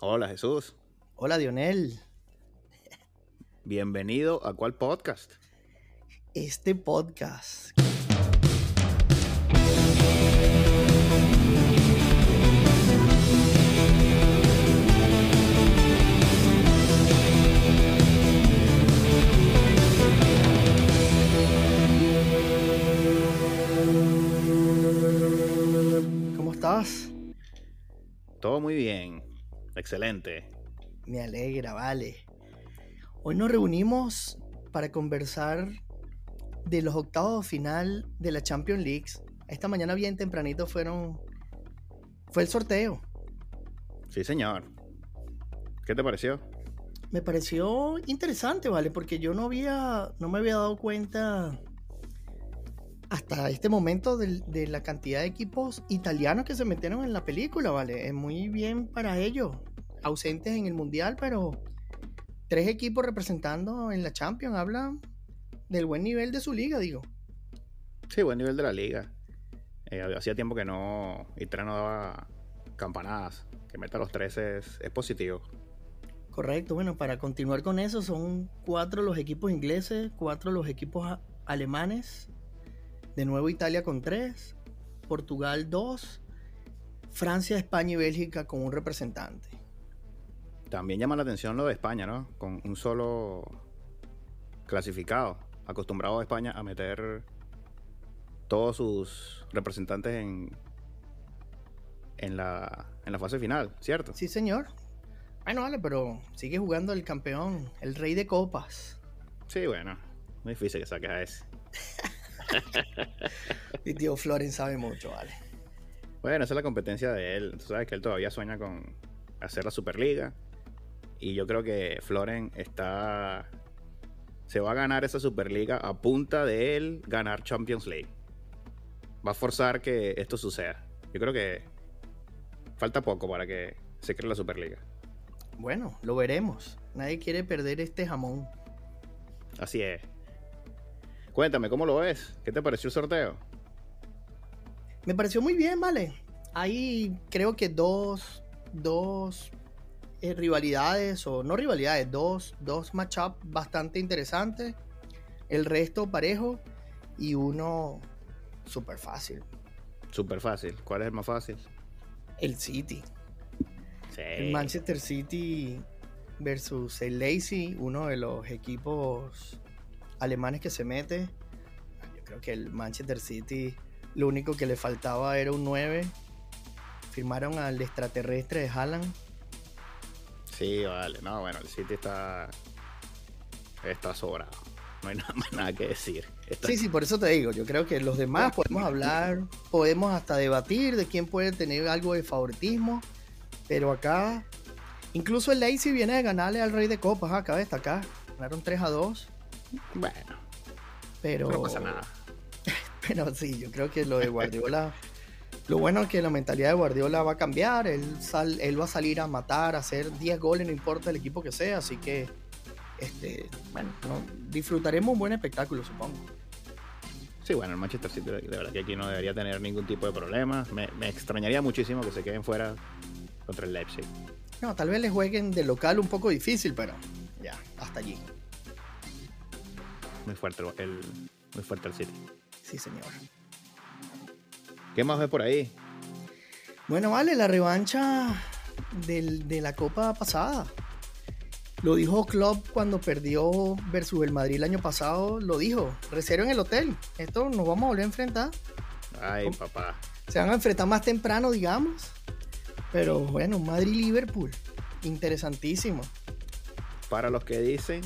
Hola Jesús, Hola Dionel, bienvenido a cuál podcast. este podcast. ¿Cómo estás? Todo muy bien, excelente. Me alegra, vale. Hoy nos reunimos para conversar de los octavos final de la Champions League. Esta mañana bien tempranito fueron fue el sorteo. Sí, señor. ¿Qué te pareció? Me pareció interesante, vale, porque yo no había no me había dado cuenta hasta este momento de, la cantidad de equipos italianos que se metieron en la película, vale. Es muy bien para ellos, ausentes en el mundial, pero tres equipos representando en la Champions hablan del buen nivel de su liga, digo. Sí, buen nivel de la liga. Eh, hacía tiempo que no Italia no daba campanadas. Que meta los tres es, es positivo. Correcto, bueno, para continuar con eso, son cuatro los equipos ingleses, cuatro los equipos alemanes, de nuevo Italia con tres, Portugal dos, Francia, España y Bélgica con un representante. También llama la atención lo de España, ¿no? Con un solo clasificado. Acostumbrado a España a meter todos sus representantes en, en, la, en la fase final, ¿cierto? Sí, señor. Bueno, vale, pero sigue jugando el campeón, el rey de copas. Sí, bueno. Muy difícil que saques a ese. Y tío Floren sabe mucho, vale. Bueno, esa es la competencia de él. Tú sabes que él todavía sueña con hacer la Superliga. Y yo creo que Floren está. Se va a ganar esa Superliga a punta de él ganar Champions League. Va a forzar que esto suceda. Yo creo que falta poco para que se cree la Superliga. Bueno, lo veremos. Nadie quiere perder este jamón. Así es. Cuéntame, ¿cómo lo ves? ¿Qué te pareció el sorteo? Me pareció muy bien, vale. Hay creo que dos, dos eh, rivalidades, o no rivalidades, dos, dos matchups bastante interesantes. El resto parejo y uno súper fácil. Súper fácil. ¿Cuál es el más fácil? El City. Sí. El Manchester City versus el Lazy, uno de los equipos alemanes que se mete. Yo creo que el Manchester City lo único que le faltaba era un 9. Firmaron al extraterrestre de Haaland. Sí, vale. No, bueno, el City está. Está sobrado. No hay nada más nada que decir. Está- Sí, sí, por eso te digo. Yo creo que los demás podemos hablar, podemos hasta debatir de quién puede tener algo de favoritismo. Pero acá, incluso el Lazy viene de ganarle al Rey de Copas. ah, Acá destacar. Ganaron 3 a 2. Bueno, Pero, no pasa nada. pero sí, yo creo que lo de Guardiola. Lo bueno es que la mentalidad de Guardiola va a cambiar. Él, sal- él va a salir a matar, a hacer 10 goles, no importa el equipo que sea. Así que, este, bueno, no- disfrutaremos un buen espectáculo, supongo. Sí, bueno, el Manchester City de verdad que aquí no debería tener ningún tipo de problema. Me, me extrañaría muchísimo que se queden fuera contra el Leipzig. No, tal vez les jueguen de local un poco difícil, pero ya, hasta allí. Muy fuerte el, muy fuerte el City. Sí, señor. ¿Qué más ves por ahí? Bueno, vale, la revancha del- de la Copa pasada. Lo dijo Klopp cuando perdió versus el Madrid el año pasado. Lo dijo, reserven el hotel. Esto nos vamos a volver a enfrentar. Ay, ¿Cómo? papá. Se van a enfrentar más temprano, digamos. Pero bueno, Madrid-Liverpool. Interesantísimo. Para los que dicen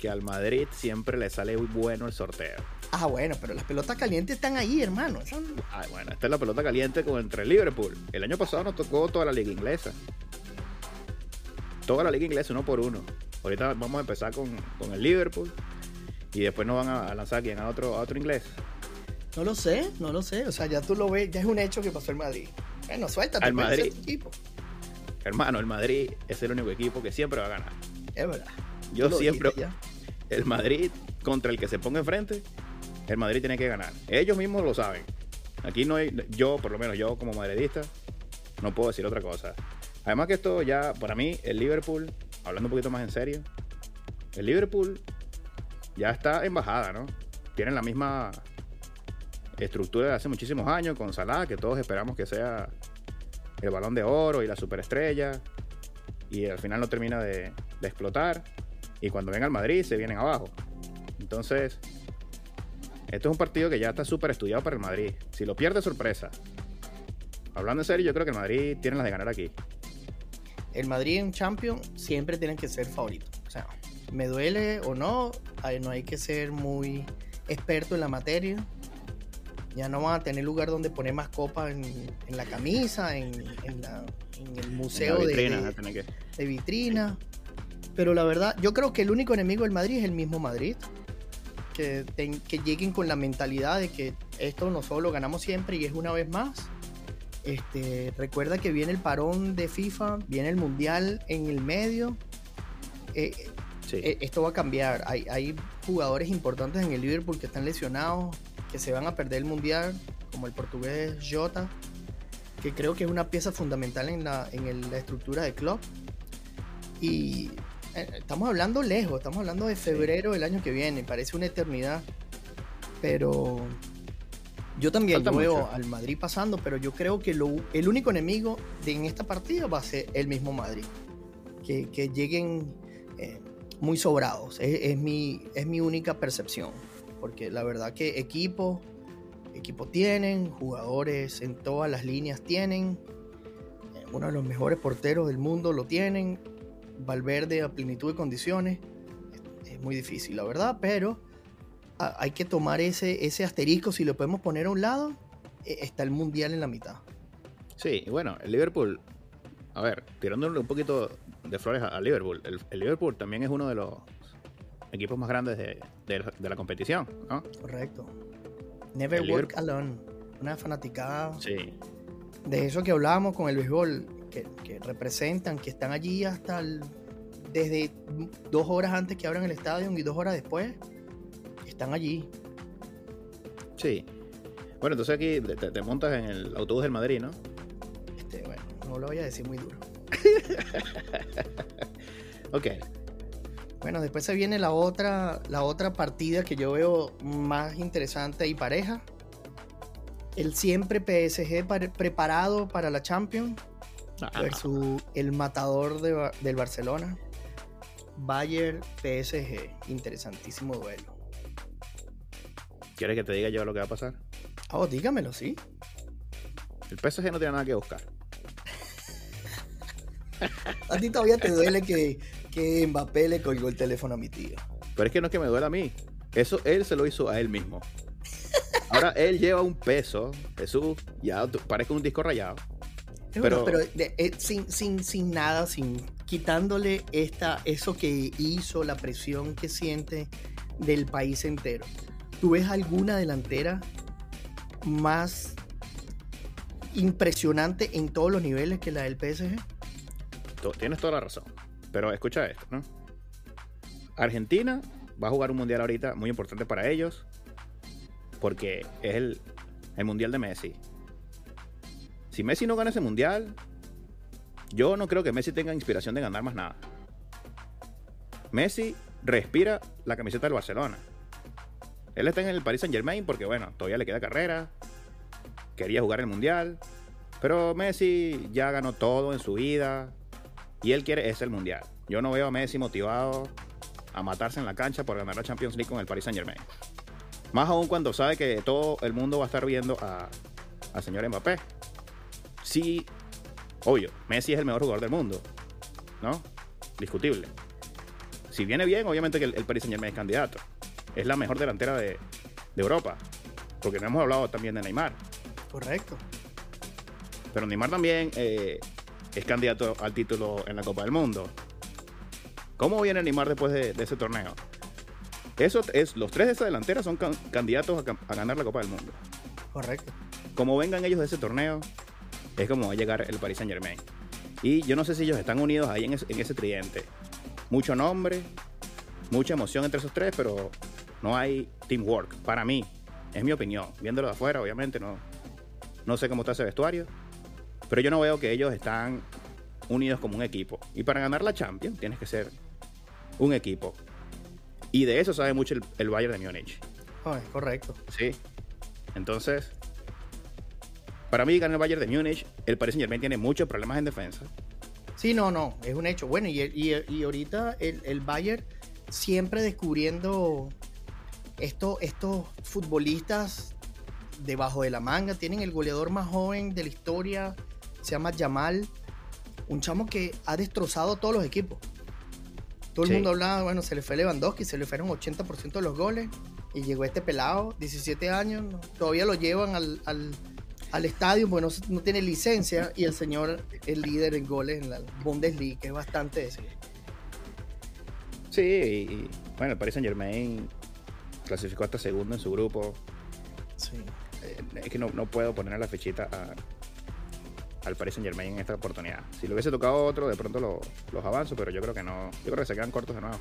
que al Madrid siempre le sale muy bueno el sorteo. Ah, bueno, pero las pelotas calientes están ahí, hermano. Ay, bueno, esta es la pelota caliente contra el Liverpool. El año pasado nos tocó toda la liga inglesa. Toda la liga inglesa, uno por uno. Ahorita vamos a empezar con, con el Liverpool. Y después nos van a, lanzar aquí a otro, a otro inglés. No lo sé, no lo sé. O sea, ya tú lo ves, ya es un hecho que pasó el Madrid. Bueno, suéltate. Al Madrid. tu equipo. Hermano, el Madrid es el único equipo que siempre va a ganar. Es verdad. Yo lo siempre, el Madrid contra el que se ponga enfrente, el Madrid tiene que ganar. Ellos mismos lo saben. Aquí no hay, yo, por lo menos yo como madridista, no puedo decir otra cosa. Además que esto ya, para mí, el Liverpool, hablando un poquito más en serio, el Liverpool ya está en bajada, ¿no? Tienen la misma estructura de hace muchísimos años con Salah, que todos esperamos que sea el balón de oro y la superestrella, y al final no termina de, de explotar, y cuando venga al Madrid se vienen abajo. Entonces, esto es un partido que ya está súper estudiado para el Madrid. Si lo pierde, sorpresa. Hablando en serio, yo creo que el Madrid tiene las de ganar aquí. El Madrid en Champions siempre tienen que ser favoritos. O sea, me duele o no, no hay que ser muy experto en la materia. Ya no van a tener lugar donde poner más copas en, la camisa, en, el museo vitrina, de, de vitrina. Pero la verdad, yo creo que el único enemigo del Madrid es el mismo Madrid que, lleguen con la mentalidad de que esto nosotros lo ganamos siempre y es una vez más. Este, recuerda que viene el parón de FIFA, viene el Mundial en el medio. Eh, eh, esto va a cambiar. Hay, hay, jugadores importantes en el Liverpool que están lesionados, que se van a perder el Mundial, como el portugués Jota, que creo que es una pieza fundamental en la, en la estructura del club. Y estamos hablando lejos, estamos hablando de febrero del año que viene, parece una eternidad. Pero yo también veo al Madrid pasando, pero yo creo que el único enemigo de, en esta partida va a ser el mismo Madrid. Que, lleguen eh, muy sobrados. Es, mi, es mi única percepción. Porque la verdad que equipo, equipo tienen, jugadores en todas las líneas tienen. Eh, uno de los mejores porteros del mundo lo tienen Valverde a plenitud de condiciones, es muy difícil, la verdad, pero hay que tomar ese, ese asterisco, si lo podemos poner a un lado, e, está el Mundial en la mitad. Sí, bueno, el Liverpool, a ver, tirándole un poquito de flores a, Liverpool, el, Liverpool también es uno de los equipos más grandes de, la competición, ¿no? Correcto. Never work alone, una fanaticada. Sí. De eso que hablábamos con el béisbol, que, representan, que están allí hasta desde dos horas antes que abran el estadio y dos horas después, están allí. Sí. Bueno, entonces aquí te, montas en el autobús del Madrid, ¿no? Este, bueno, no lo voy a decir muy duro. ok. Bueno, después se viene la otra, la otra partida que yo veo más interesante y pareja. El siempre PSG preparado para la Champions versus el matador del Barcelona. Bayern PSG. Interesantísimo duelo. ¿Quieres que te diga yo lo que va a pasar? Oh, dígamelo, sí. El PSG no tiene nada que buscar. a ti todavía te duele que, que Mbappé le colgó el teléfono a mi tío. Pero es que no es que me duele a mí. Eso él se lo hizo a él mismo. Ahora él lleva un peso, Jesús, ya parece un disco rayado. Pero, pero eh, sin, sin, sin nada, sin quitándole esta, eso que hizo, la presión que siente del país entero. ¿Tú ves alguna delantera más impresionante en todos los niveles que la del PSG? Tienes toda la razón. Pero escucha esto, ¿no? Argentina va a jugar un mundial ahorita muy importante para ellos. Porque es el, el mundial de Messi. Si Messi no gana ese mundial, yo no creo que Messi tenga inspiración de ganar más nada. Messi respira la camiseta del Barcelona. Él está en el Paris Saint Germain porque, bueno, todavía le queda carrera. Quería jugar el mundial. Pero Messi ya ganó todo en su vida. Y él quiere ese el mundial. Yo no veo a Messi motivado a matarse en la cancha por ganar la Champions League con el Paris Saint Germain. Más aún cuando sabe que todo el mundo va a estar viendo a, señor Mbappé sí, obvio, Messi es el mejor jugador del mundo, ¿no? Discutible. Si viene bien, obviamente que el, Paris Saint Germain es candidato. Es la mejor delantera de, Europa. Porque no hemos hablado también de Neymar. Correcto. Pero Neymar también eh, es candidato al título en la Copa del Mundo. ¿Cómo viene Neymar después de, ese torneo? Eso es, los tres de esa delantera son candidatos a, a, ganar la Copa del Mundo. Correcto. Como vengan ellos de ese torneo, es como va a llegar el Paris Saint Germain. Y yo no sé si ellos están unidos ahí en ese, tridente. Mucho nombre, mucha emoción entre esos tres, pero no hay teamwork. Para mí, es mi opinión. Viéndolo de afuera, obviamente, no, no sé cómo está ese vestuario. Pero yo no veo que ellos están unidos como un equipo. Y para ganar la Champions tienes que ser un equipo. Y de eso sabe mucho el, Bayern de Múnich. Oh, correcto. Sí. Entonces, para mí gana el Bayern de Múnich. El Paris Saint Germain tiene muchos problemas en defensa. Sí, no, no, es un hecho. Bueno, y, y, ahorita el, el, Bayern siempre descubriendo esto, estos futbolistas debajo de la manga. Tienen el goleador más joven de la historia, se llama Jamal. Un chamo que ha destrozado todos los equipos. Todo el mundo hablaba, bueno, se le fue Lewandowski, se le fueron 80% de los goles. Y llegó este pelado, 17 años, todavía lo llevan al, al, estadio porque no, tiene licencia. Y el señor es líder en goles en la Bundesliga, que es bastante Sí, y, bueno, el Paris Saint Germain clasificó hasta segundo en su grupo. Sí. Eh, es que no, no puedo poner la fechita a, al Paris Saint Germain en esta oportunidad. Si lo hubiese tocado otro, de pronto los avanzo, pero yo creo que no. Yo creo que se quedan cortos de nuevo.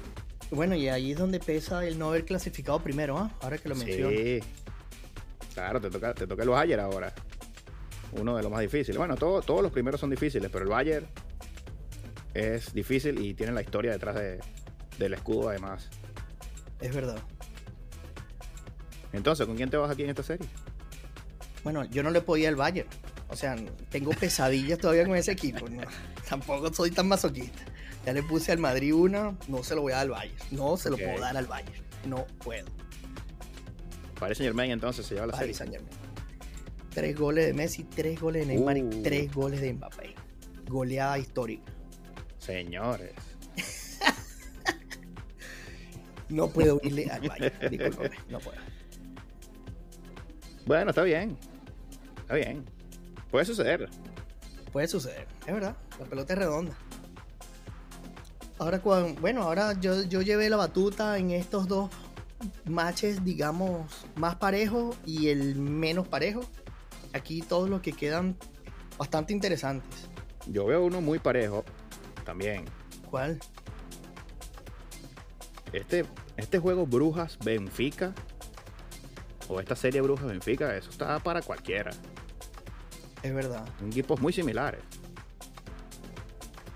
Bueno, y ahí es donde pesa el no haber clasificado primero, ¿ah? Ahora que lo menciono. Sí. Claro, te toca, te toca el Bayern ahora. Uno de los más difíciles. Bueno, todos los primeros son difíciles, pero el Bayern es difícil y tiene la historia detrás del escudo además. Es verdad. Entonces, ¿con quién te vas aquí en esta serie? Bueno, yo no le podía al Bayern. O sea, tengo pesadillas todavía con ese equipo. tampoco soy tan masoquista. Ya le puse al Madrid una, no se lo voy a dar al Bayern. No se lo puedo dar al Bayern. No puedo. Paris Saint Germain entonces se lleva la Paris serie. Saint Tres goles de Messi, tres goles de Neymar y uh. tres goles de Mbappé. Goleada histórica. Señores. no puedo irle al Bayern. no puedo. Bueno, está bien. Está bien. Puede suceder. Puede suceder, es verdad. La pelota es redonda. Ahora, bueno, ahora yo, yo llevé la batuta en estos dos matches, digamos, más parejos y el menos parejo. Aquí todos los que quedan bastante interesantes. Yo veo uno muy parejo también. ¿Cuál? Este, este juego Brujas Benfica o esta serie Brujas Benfica, eso está para cualquiera. Es verdad. Son equipos muy similares.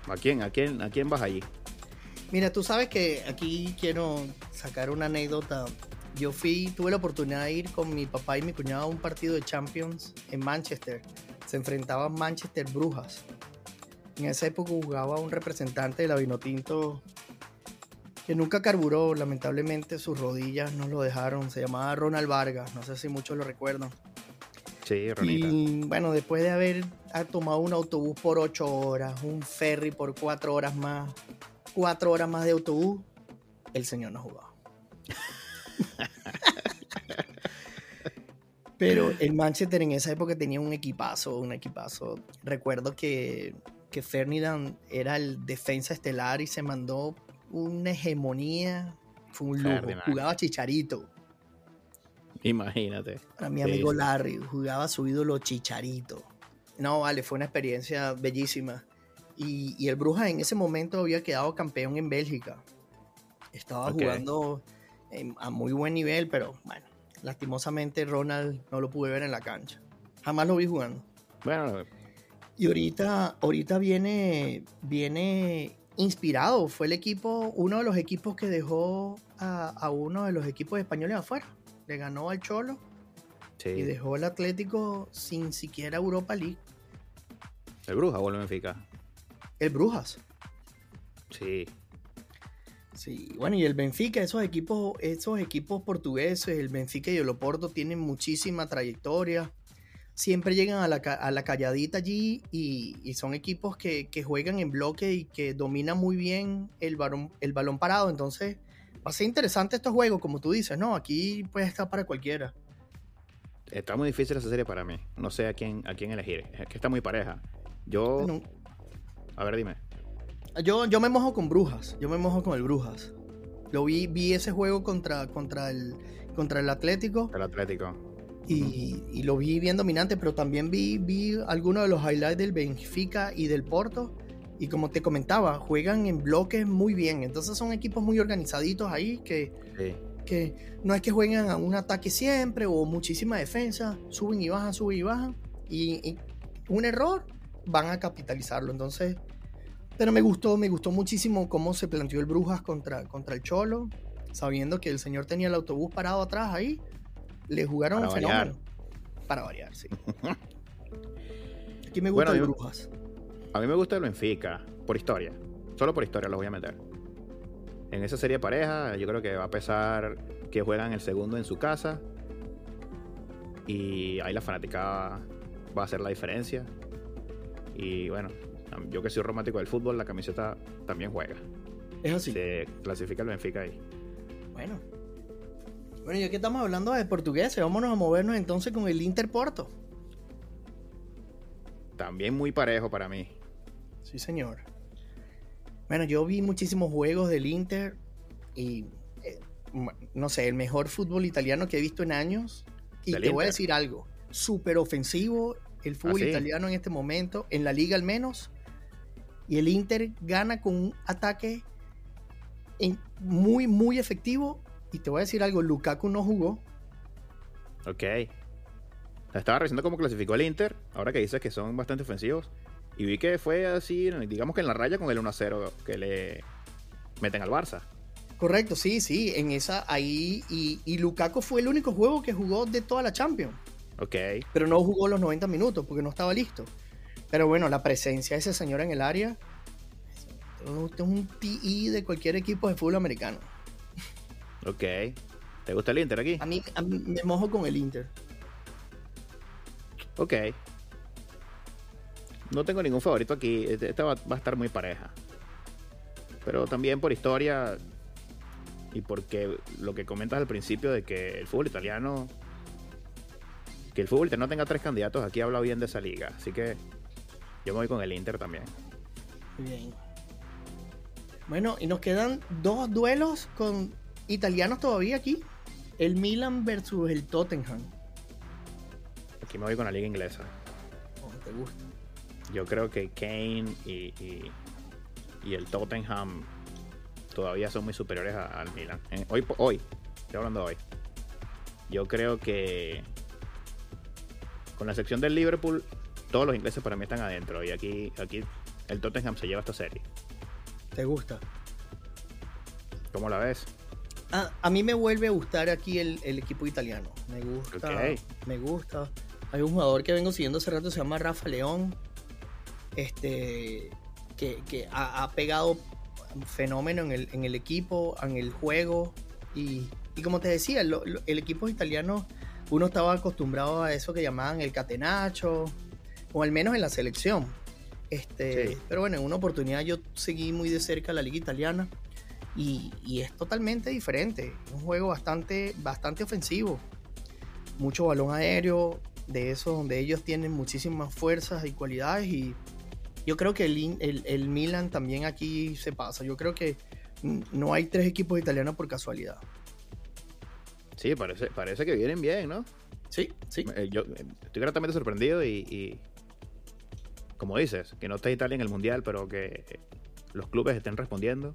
¿A quién, a quién, a quién vas allí? Mira, tú sabes que aquí quiero sacar una anécdota. Yo fui, tuve la oportunidad de ir con mi papá y mi cuñado a un partido de Champions en Manchester. Se enfrentaban Manchester Brujas. En esa época jugaba un representante de la Vinotinto que nunca carburó, lamentablemente sus rodillas no lo dejaron. Se llamaba Ronald Vargas, no sé si muchos lo recuerdan. Y bueno, después de haber tomado un autobús por ocho horas, un ferry por cuatro horas más, cuatro horas más de autobús, el señor no jugaba. Pero el Manchester en esa época tenía un equipazo, un equipazo. Recuerdo que, que Ferdinand era el defensa estelar y se mandó una hegemonía. Fue un lujo. Jugaba Chicharito. Imagínate. A mi amigo Larry jugaba su ídolo Chicharito. No, vale, fue una experiencia bellísima. Y, el Bruja en ese momento había quedado campeón en Bélgica. Estaba jugando a muy buen nivel, pero bueno, lastimosamente Ronald no lo pude ver en la cancha. Jamás lo vi jugando. Bueno. Y ahorita, ahorita viene, viene inspirado. Fue el equipo, uno de los equipos que dejó a, a uno de los equipos españoles afuera le ganó al Cholo y dejó el Atlético sin siquiera Europa League. ¿El Brujas o el Benfica? El Brujas. Sí. Sí, bueno, y el Benfica, esos equipos, esos equipos portugueses, el Benfica y el Oporto tienen muchísima trayectoria. Siempre llegan a la, calladita allí y, son equipos que, juegan en bloque y que dominan muy bien el, el balón parado. Entonces, va a ser interesante estos juegos, como tú dices, ¿no? Aquí puede estar para cualquiera. Está muy difícil esa serie para mí. No sé a quién, a quién elegir. Es que está muy pareja. Yo. A ver, dime. Yo, yo me mojo con Brujas. Yo me mojo con el Brujas. Lo vi, vi ese juego contra, contra, el, contra el Atlético. El Atlético. Y, y, lo vi bien dominante, pero también vi, vi algunos de los highlights del Benfica y del Porto. Y como te comentaba, juegan en bloques muy bien. Entonces son equipos muy organizaditos ahí que, que no es que jueguen a un ataque siempre o muchísima defensa. Suben y bajan, suben y bajan. Y, un error van a capitalizarlo. Entonces Pero me gustó, me gustó muchísimo cómo se planteó el Brujas contra, contra el Cholo, sabiendo que el señor tenía el autobús parado atrás ahí. Le jugaron Para un variar. fenómeno. Para variar, sí. Aquí me gusta Bueno, el yo- Brujas. A mí me gusta el Benfica, por historia. Solo por historia los voy a meter. En esa serie de pareja, yo creo que va a pesar que juegan el segundo en su casa. Y ahí la fanaticada va a hacer la diferencia. Y bueno, yo que soy romántico del fútbol, la camiseta también juega. Es así. Se clasifica el Benfica ahí. Bueno. Bueno, ya que estamos hablando de portugués, vámonos a movernos entonces con el Inter Porto. También muy parejo para mí. Sí, señor. Bueno, yo vi muchísimos juegos del Inter y eh, m- no sé, el mejor fútbol italiano que he visto en años. Y ¿Del te voy a decir algo, súper ofensivo el fútbol ¿Ah, sí? italiano en este momento, en la liga al menos. Y el Inter gana con un ataque en- muy, muy efectivo. Y te voy a decir algo, Lukaku no jugó. Ok. Estaba revisando cómo clasificó el Inter, ahora que dices que son bastante ofensivos. Y vi que fue así, digamos que en la raya con el 1-0 que le meten al Barça. Correcto, sí, sí, en esa ahí. Y, y Lukaku fue el único juego que jugó de toda la Champions. Ok. pero no jugó los 90 minutos porque no estaba listo. Pero bueno, la presencia de ese señor en el área usted es un TI de cualquier equipo de fútbol americano. Ok. ¿Te gusta el Inter aquí? A mí, a mí me mojo con el Inter. Ok. No tengo ningún favorito aquí. Este- Esta va, va a estar muy pareja. Pero también por historia y porque lo que comentas al principio de que el fútbol italiano. Que el fútbol italiano tenga tres candidatos, aquí habla bien de esa liga. Así que yo me voy con el Inter también. Bien. Bueno, y nos quedan dos duelos con italianos todavía aquí. El Milan versus el Tottenham. Aquí me voy con la liga inglesa. ¿Cómo te gusta? Yo creo que Kane y, y, y el Tottenham todavía son muy superiores a- al Milan. Hoy, hoy, estoy hablando hoy. Yo creo que con la sección del Liverpool, todos los ingleses para mí están adentro. Y aquí, aquí el Tottenham se lleva esta serie. ¿Te gusta? ¿Cómo la ves? Ah, a mí me vuelve a gustar aquí el, el equipo italiano. Me gusta. Me gusta. Hay un jugador que vengo siguiendo hace rato, se llama Rafa León. Este. Que, que ha, ha pegado un fenómeno en el, en el equipo, en el juego. Y, y como te decía, lo- lo- el equipo italiano, uno estaba acostumbrado a eso que llamaban el catenacho, o al menos en la selección. Este, Sí. Pero bueno, en una oportunidad yo seguí muy de cerca la liga italiana y, y es totalmente diferente. Un juego bastante, bastante ofensivo. Mucho balón aéreo, de eso donde ellos tienen muchísimas fuerzas y cualidades. Y yo creo que el, el, el Milan también aquí se pasa. Yo creo que no hay tres equipos italianos por casualidad. Sí, parece, parece que vienen bien, ¿no? Sí, sí. Eh, yo eh, estoy gratamente sorprendido y, y como dices, que no esté Italia en el Mundial, pero que eh, los clubes estén respondiendo,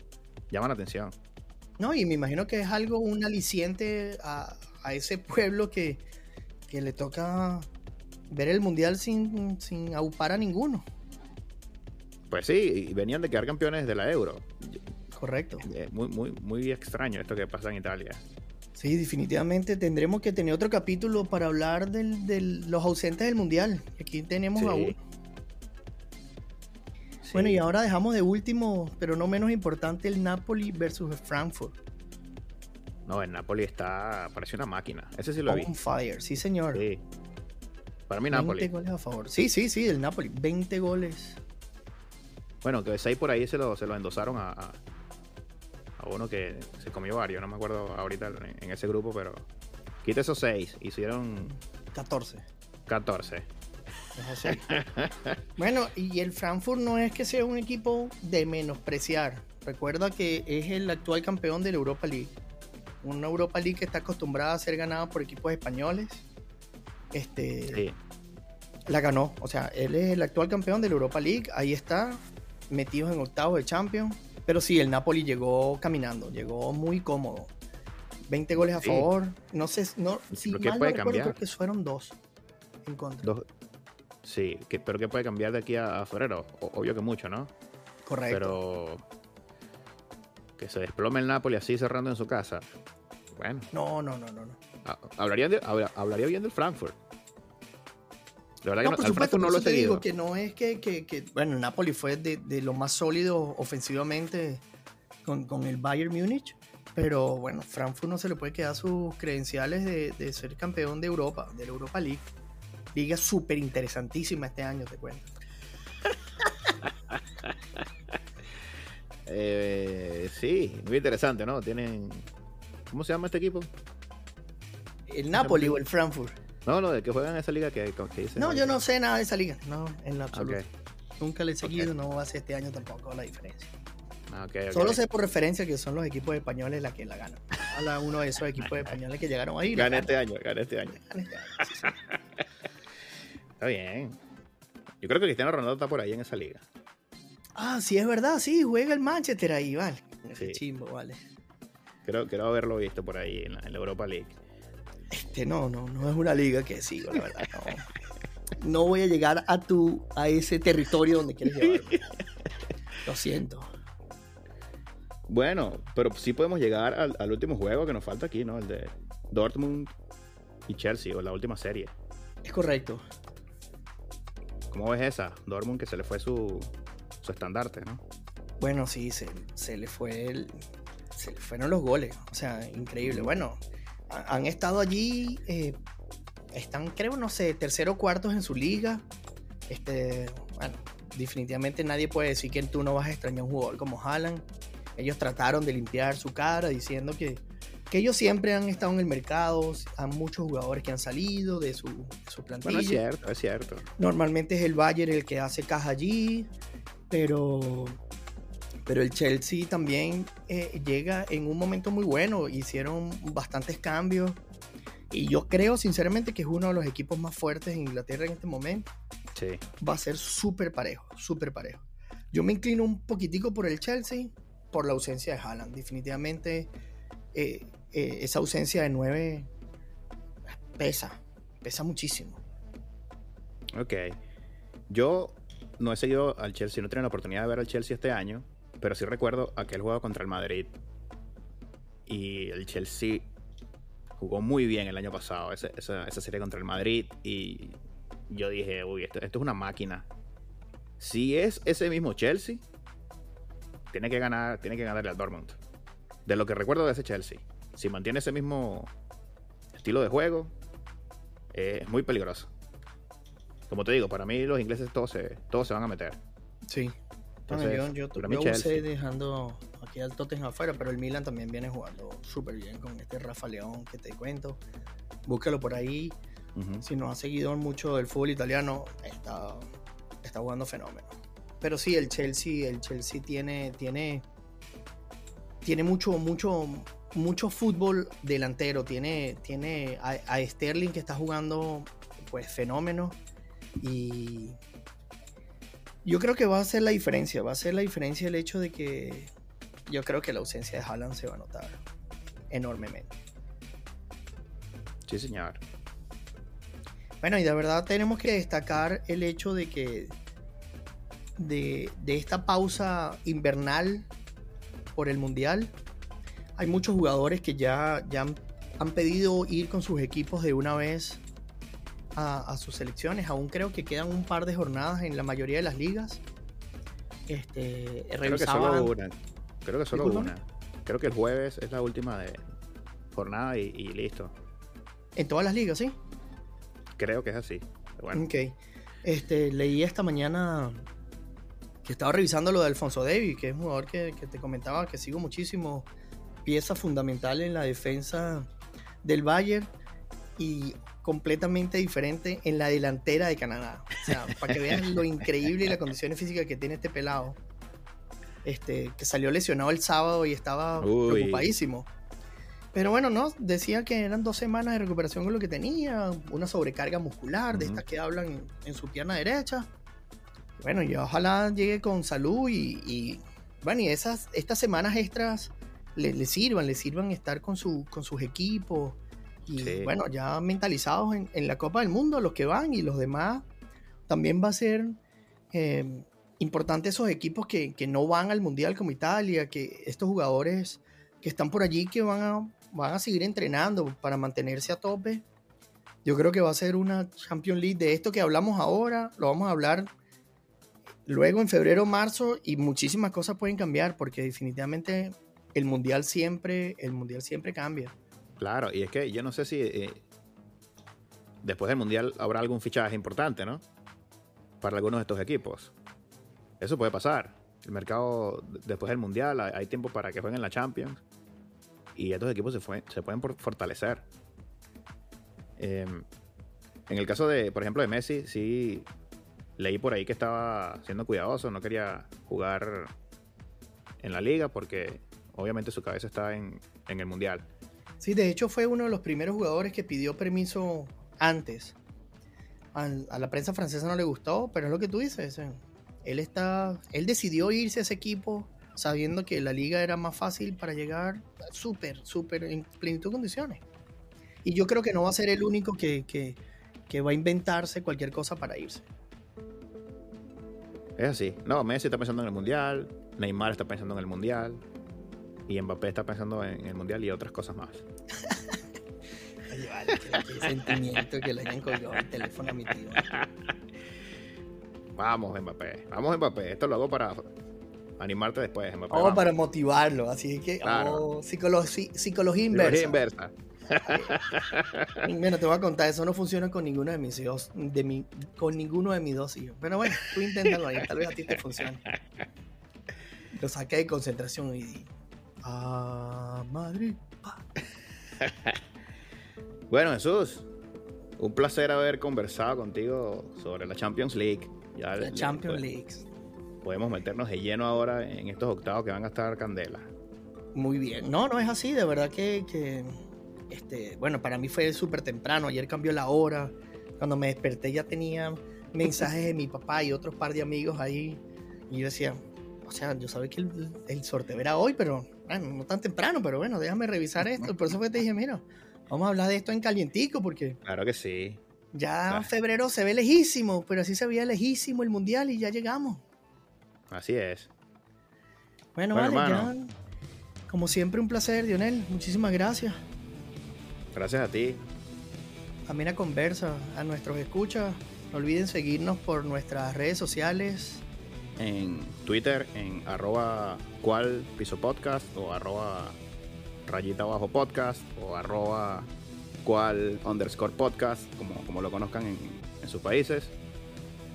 llama la atención. No, y me imagino que es algo, un aliciente a, a ese pueblo que, que le toca ver el mundial sin, sin aupar a ninguno. Pues sí, y venían de quedar campeones de la Euro. Correcto. Eh, Muy, muy, muy extraño esto que pasa en Italia. Sí, definitivamente tendremos que tener otro capítulo para hablar del- de los ausentes del mundial. Aquí tenemos Sí. a uno. Bueno, y ahora dejamos de último, pero no menos importante, el Napoli versus el Frankfurt. No, en Napoli está, parece una máquina. Ese sí lo vi. On fire, sí señor. Sí. Para mí 20 Napoli. goles a favor. Sí, sí, sí, el Napoli. 20 goles. Bueno, que seis por ahí se lo, se lo endosaron a, a, a uno que se comió varios. No me acuerdo ahorita en, en ese grupo, pero quita esos seis. Hicieron 14. 14. Es así. bueno, y el Frankfurt no es que sea un equipo de menospreciar. Recuerda que es el actual campeón de la Europa League. Una Europa League que está acostumbrada a ser ganada por equipos españoles. Este, Sí. La ganó. O sea, él es el actual campeón de la Europa League. Ahí está, metidos en octavos de Champions. Pero sí, el Napoli llegó caminando, llegó muy cómodo. 20 goles a Sí. favor. No sé, no, si Pero ¿qué mal no recuerdo, creo que fueron dos en contra. Dos- Sí, que, pero ¿qué puede cambiar de aquí a, a febrero? O- obvio que mucho, ¿no? Correcto. Pero que se desplome el Napoli así cerrando en su casa. Bueno. No, no, no, no. no. Hablaría, hablaría bien del Frankfurt. De verdad no, que no, supuesto, no lo he seguido. Digo que no es que, que, que bueno, el Napoli fue de, de, lo más sólido ofensivamente con, con, el Bayern Múnich, pero bueno, Frankfurt no se le puede quedar sus credenciales de, de ser campeón de Europa, de la Europa League. Liga súper interesantísima este año, te cuento. eh, sí, muy interesante, ¿no? Tienen. ¿Cómo se llama este equipo? ¿El Napoli o el Frankfurt? No, no, de que juegan en esa liga que, dice. No, yo no sé nada de esa liga, no, en la absoluto. Nunca le he seguido, no va a ser este año tampoco la diferencia. Ah, Solo sé por referencia que son los equipos españoles la que la ganan. Habla uno de esos equipos españoles que llegaron ahí. Gana este año, gana este año. Este está bien. Yo creo que Cristiano Ronaldo está por ahí en esa liga. Ah, sí, es verdad, sí, juega el Manchester ahí, vale. Ese chimbo, vale. Creo, quiero haberlo visto por ahí en la, Europa League. Este no, no, no es una liga que sigo, la verdad. No, no voy a llegar a tu, a ese territorio donde quieres llevarme. Lo siento. Bueno, pero sí podemos llegar al, último juego que nos falta aquí, ¿no? El de Dortmund y Chelsea, o la última serie. Es correcto. ¿Cómo ves esa? Dortmund que se le fue su, su estandarte, ¿no? Bueno, sí, se, se le fue el, se le fueron los goles. O sea, increíble. Bueno, han estado allí, eh, están, creo, no sé, tercero o cuartos en su liga. Este, bueno, definitivamente nadie puede decir que tú no vas a extrañar un jugador como Haaland. Ellos trataron de limpiar su cara diciendo que, que ellos siempre han estado en el mercado, hay muchos jugadores que han salido de su, su plantilla. Bueno, es cierto, es cierto. Normalmente es el Bayern el que hace caja allí, pero pero el Chelsea también eh, llega en un momento muy bueno. Hicieron bastantes cambios. Y yo creo sinceramente que es uno de los equipos más fuertes en Inglaterra en este momento. Sí. Va a ser súper parejo, súper parejo. Yo me inclino un poquitico por el Chelsea, por la ausencia de Haaland. Definitivamente eh, eh, esa ausencia de nueve pesa, pesa muchísimo. Ok. Yo no he seguido al Chelsea, no he tenido la oportunidad de ver al Chelsea este año. Pero sí recuerdo aquel juego contra el Madrid. Y el Chelsea jugó muy bien el año pasado, esa, serie contra el Madrid. Y yo dije, uy, esto, es una máquina. Si es ese mismo Chelsea, tiene que ganar, tiene que ganarle al Dortmund. De lo que recuerdo de ese Chelsea. Si mantiene ese mismo estilo de juego, es muy peligroso. Como te digo, para mí los ingleses todos se, todos se van a meter. Sí, yo, yo, yo dejando aquí al Tottenham afuera, pero el Milan también viene jugando súper bien con este Rafa León que te cuento. Búscalo por ahí. Si no ha seguido mucho del fútbol italiano, está, está jugando fenómeno. Pero sí, el Chelsea, el Chelsea tiene, tiene, tiene mucho, mucho, mucho fútbol delantero. Tiene, tiene a, a Sterling que está jugando pues fenómeno. Y yo creo que va a ser la diferencia, va a ser la diferencia el hecho de que yo creo que la ausencia de Haaland se va a notar enormemente. Sí, señor. Bueno, y de verdad tenemos que destacar el hecho de que de, esta pausa invernal por el Mundial, hay muchos jugadores que ya, ya han pedido ir con sus equipos de una vez a, sus selecciones. Aún creo que quedan un par de jornadas en la mayoría de las ligas. Este, creo que solo una. Creo que solo una. Creo que el jueves es la última de jornada y, listo. En todas las ligas, ¿sí? Creo que es así. Bueno. Ok. Este, leí esta mañana que estaba revisando lo de Alfonso Davis, que es un jugador que, que, te comentaba que sigo muchísimo, pieza fundamental en la defensa del Bayern. Y completamente diferente en la delantera de Canadá. O sea, para que vean lo increíble y las condiciones físicas que tiene este pelado. Este, que salió lesionado el sábado y estaba preocupadísimo. Pero bueno, no, decía que eran dos semanas de recuperación con lo que tenía, una sobrecarga muscular, de estas que hablan en, su pierna derecha. Bueno, y ojalá llegue con salud y, bueno, y esas, estas semanas extras le, sirvan, le sirvan estar con, su, con sus equipos, y bueno, ya mentalizados en, la Copa del Mundo, los que van y los demás, también va a ser eh, importante esos equipos que, que, no van al Mundial como Italia, que estos jugadores que están por allí, que van a, van a seguir entrenando para mantenerse a tope. Yo creo que va a ser una Champions League de esto que hablamos ahora, lo vamos a hablar luego en febrero, marzo y muchísimas cosas pueden cambiar porque definitivamente el mundial siempre, el mundial siempre cambia. Claro, y es que yo no sé si eh, después del mundial habrá algún fichaje importante, ¿no? Para algunos de estos equipos. Eso puede pasar. El mercado después del mundial hay tiempo para que jueguen la Champions y estos equipos se, pueden fortalecer. Em, en el caso de, por ejemplo, de Messi, sí leí por ahí que estaba siendo cuidadoso, no quería jugar en la liga porque obviamente su cabeza está en, el mundial. Sí, de hecho fue uno de los primeros jugadores que pidió permiso antes. A, la prensa francesa no le gustó, pero es lo que tú dices. Eh. Él está, él decidió irse a ese equipo sabiendo que la liga era más fácil para llegar súper, súper en plenitud de condiciones. Y yo creo que no va a ser el único que, que va a inventarse cualquier cosa para irse. Es así. No, Messi está pensando en el Mundial, Neymar está pensando en el Mundial, y Mbappé está pensando en el Mundial y otras cosas más. Oye, vale, qué, sentimiento que le hayan colgado el teléfono a mi tío. Vamos, Mbappé. Vamos, Mbappé. Esto lo hago para animarte después, Mbappé. Oh, para motivarlo. Así que, oh, psicología, psicología inversa. Psicología inversa. bueno, te voy a contar, eso no funciona con ninguno de mis hijos, de mi, con ninguno de mis dos hijos. Pero bueno, tú inténtalo ahí, tal vez a ti te funcione. Lo saqué de concentración y a Madrid. bueno, Jesús, un placer haber conversado contigo sobre la Champions League. Ya la Champions League. Podemos meternos de lleno ahora en estos octavos que van a estar candela. Muy bien. No, no es así, de verdad que, que este, bueno, para mí fue súper temprano, ayer cambió la hora, cuando me desperté ya tenía mensajes de mi papá y otros par de amigos ahí, y yo decía, o sea, yo sabía que el, sorteo era hoy, pero bueno, no tan temprano, pero bueno, déjame revisar esto, por eso fue que te dije, mira, vamos a hablar de esto en calientico, porque... Claro que sí. Ya en febrero se ve lejísimo, pero así se veía lejísimo el mundial y ya llegamos. Así es. Bueno, vale, ya, como siempre un placer, Dionel, muchísimas gracias. Gracias a ti. Amena conversa, a nuestros escuchas. No olviden seguirnos por nuestras redes sociales. En Twitter, en arroba cual piso podcast o arroba rayita abajo podcast o arroba cual underscore podcast, como, como lo conozcan en, sus países.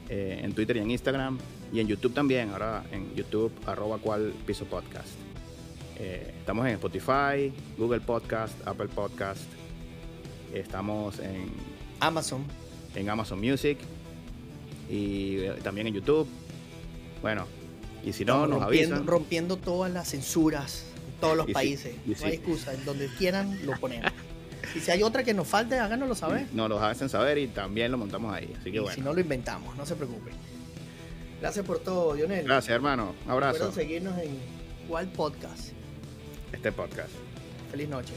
Eh, en Twitter y en Instagram. Y en YouTube también, ahora en YouTube arroba cual piso podcast. Eh, estamos en Spotify, Google Podcast, Apple Podcast, Estamos en Amazon. En Amazon Music. Y eh, también en YouTube. Bueno, y si no, nos rompiendo, avisan. Rompiendo todas las censuras en todos los países. no hay excusa. En donde quieran lo ponemos. y si hay otra que nos falte, háganoslo saber. Nos lo hacen saber y también lo montamos ahí. Así que bueno. Si no lo inventamos, no se preocupen. Gracias por todo, Lionel. Gracias, hermano. Abrazo. Recuerden seguirnos en cuál podcast. Este podcast. Feliz noche.